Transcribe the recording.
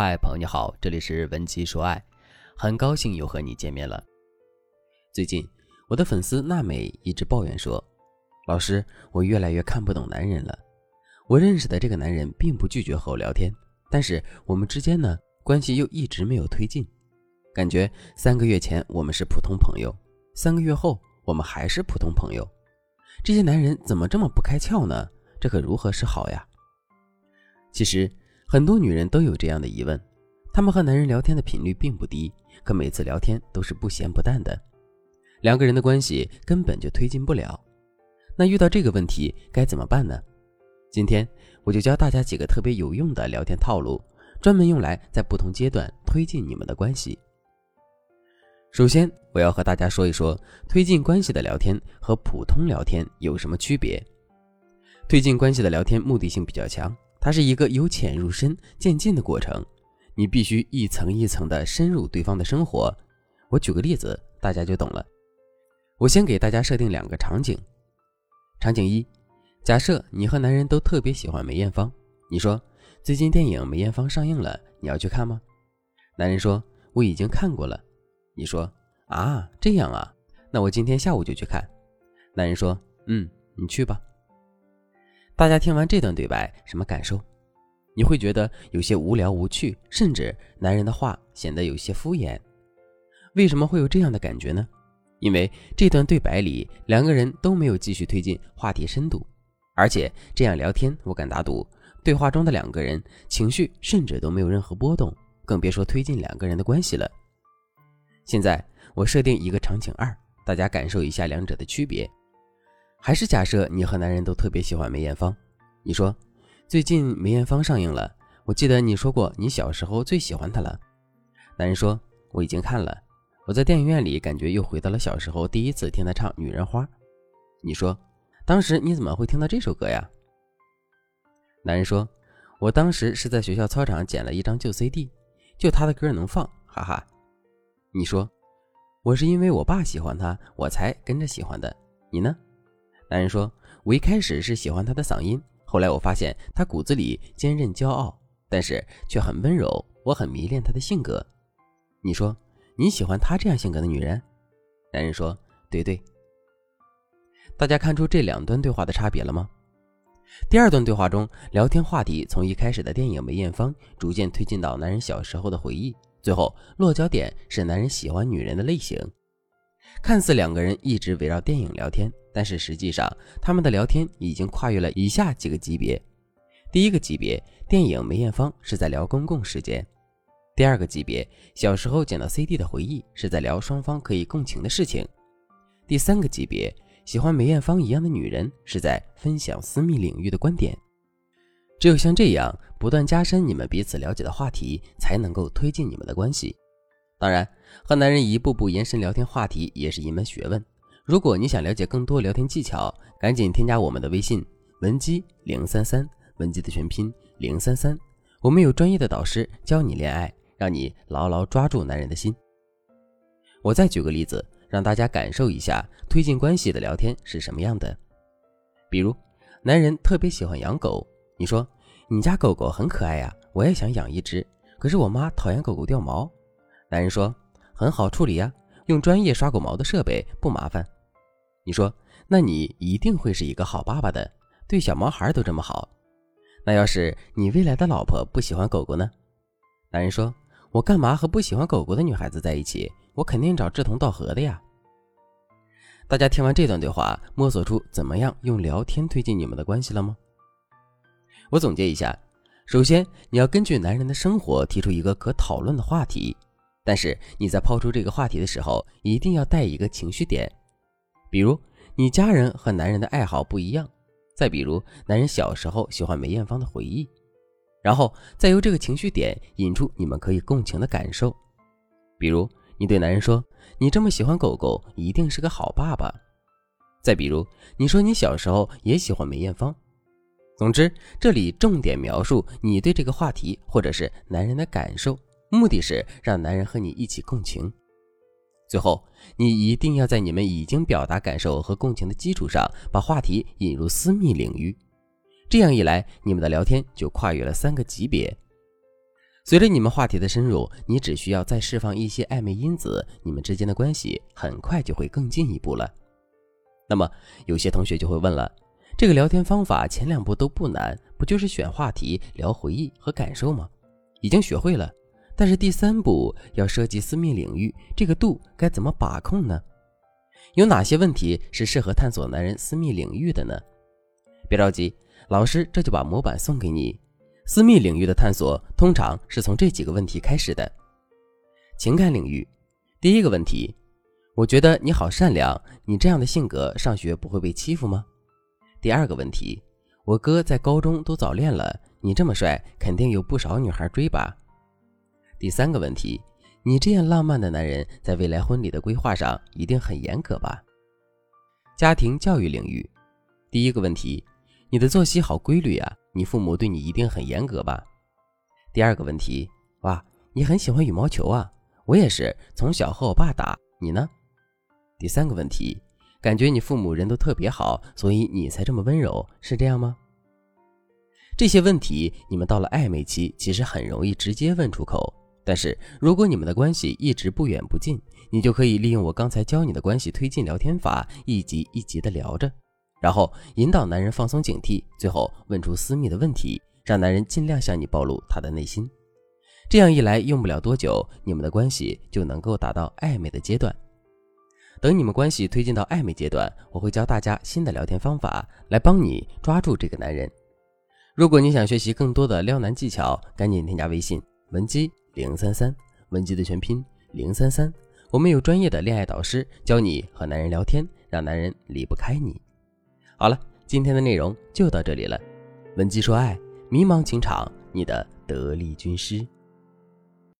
嗨，朋友你好，这里是文姬说爱，很高兴又和你见面了。最近我的粉丝娜美一直抱怨说：“老师，我越来越看不懂男人了。我认识的这个男人并不拒绝和我聊天，但是我们之间呢关系又一直没有推进，感觉三个月前我们是普通朋友，三个月后我们还是普通朋友。这些男人怎么这么不开窍呢？这可如何是好呀？”其实。很多女人都有这样的疑问，她们和男人聊天的频率并不低，可每次聊天都是不咸不淡的，两个人的关系根本就推进不了。那遇到这个问题该怎么办呢？今天我就教大家几个特别有用的聊天套路，专门用来在不同阶段推进你们的关系。首先，我要和大家说一说推进关系的聊天和普通聊天有什么区别。推进关系的聊天目的性比较强。它是一个由浅入深、渐进的过程，你必须一层一层的深入对方的生活。我举个例子，大家就懂了。我先给大家设定两个场景。场景一，假设你和男人都特别喜欢梅艳芳，你说最近电影《梅艳芳》上映了，你要去看吗？男人说我已经看过了。你说啊，这样啊，那我今天下午就去看。男人说嗯，你去吧。大家听完这段对白，什么感受？你会觉得有些无聊无趣，甚至男人的话显得有些敷衍。为什么会有这样的感觉呢？因为这段对白里两个人都没有继续推进话题深度，而且这样聊天，我敢打赌，对话中的两个人情绪甚至都没有任何波动，更别说推进两个人的关系了。现在我设定一个场景二，大家感受一下两者的区别。还是假设你和男人都特别喜欢梅艳芳，你说最近梅艳芳上映了，我记得你说过你小时候最喜欢她了。男人说我已经看了，我在电影院里感觉又回到了小时候第一次听她唱《女人花》。你说当时你怎么会听到这首歌呀？男人说我当时是在学校操场捡了一张旧 CD，就她的歌能放，哈哈。你说我是因为我爸喜欢她，我才跟着喜欢的。你呢？男人说：“我一开始是喜欢她的嗓音，后来我发现她骨子里坚韧骄傲，但是却很温柔，我很迷恋她的性格。”你说你喜欢她这样性格的女人？男人说：“对对。”大家看出这两段对话的差别了吗？第二段对话中，聊天话题从一开始的电影梅艳芳，逐渐推进到男人小时候的回忆，最后落脚点是男人喜欢女人的类型。看似两个人一直围绕电影聊天，但是实际上他们的聊天已经跨越了以下几个级别：第一个级别，电影梅艳芳是在聊公共事件；第二个级别，小时候捡到 CD 的回忆是在聊双方可以共情的事情；第三个级别，喜欢梅艳芳一样的女人是在分享私密领域的观点。只有像这样不断加深你们彼此了解的话题，才能够推进你们的关系。当然，和男人一步步延伸聊天话题也是一门学问。如果你想了解更多聊天技巧，赶紧添加我们的微信文姬零三三，文姬的全拼零三三。我们有专业的导师教你恋爱，让你牢牢抓住男人的心。我再举个例子，让大家感受一下推进关系的聊天是什么样的。比如，男人特别喜欢养狗，你说你家狗狗很可爱呀，我也想养一只，可是我妈讨厌狗狗掉毛。男人说：“很好处理呀，用专业刷狗毛的设备不麻烦。”你说：“那你一定会是一个好爸爸的，对小毛孩都这么好。”那要是你未来的老婆不喜欢狗狗呢？男人说：“我干嘛和不喜欢狗狗的女孩子在一起？我肯定找志同道合的呀。”大家听完这段对话，摸索出怎么样用聊天推进你们的关系了吗？我总结一下：首先，你要根据男人的生活提出一个可讨论的话题。但是你在抛出这个话题的时候，一定要带一个情绪点，比如你家人和男人的爱好不一样，再比如男人小时候喜欢梅艳芳的回忆，然后再由这个情绪点引出你们可以共情的感受，比如你对男人说：“你这么喜欢狗狗，一定是个好爸爸。”再比如你说你小时候也喜欢梅艳芳。总之，这里重点描述你对这个话题或者是男人的感受。目的是让男人和你一起共情，最后你一定要在你们已经表达感受和共情的基础上，把话题引入私密领域。这样一来，你们的聊天就跨越了三个级别。随着你们话题的深入，你只需要再释放一些暧昧因子，你们之间的关系很快就会更进一步了。那么，有些同学就会问了：这个聊天方法前两步都不难，不就是选话题、聊回忆和感受吗？已经学会了，但是第三步要涉及私密领域，这个度该怎么把控呢？有哪些问题是适合探索男人私密领域的呢？别着急，老师这就把模板送给你。私密领域的探索通常是从这几个问题开始的。情感领域，第一个问题，我觉得你好善良，你这样的性格上学不会被欺负吗？第二个问题，我哥在高中都早恋了，你这么帅，肯定有不少女孩追吧？第三个问题，你这样浪漫的男人，在未来婚礼的规划上一定很严格吧？家庭教育领域，第一个问题，你的作息好规律啊。你父母对你一定很严格吧？第二个问题，哇，你很喜欢羽毛球啊？我也是，从小和我爸打。你呢？第三个问题，感觉你父母人都特别好，所以你才这么温柔，是这样吗？这些问题，你们到了暧昧期，其实很容易直接问出口。但是如果你们的关系一直不远不近，你就可以利用我刚才教你的关系推进聊天法，一级一级的聊着。然后引导男人放松警惕，最后问出私密的问题，让男人尽量向你暴露他的内心。这样一来，用不了多久，你们的关系就能够达到暧昧的阶段。等你们关系推进到暧昧阶段，我会教大家新的聊天方法，来帮你抓住这个男人。如果你想学习更多的撩男技巧，赶紧添加微信文姬零三三，文姬的全拼零三三，我们有专业的恋爱导师教你和男人聊天，让男人离不开你。好了，今天的内容就到这里了。文姬说爱，迷茫情场，你的得力军师。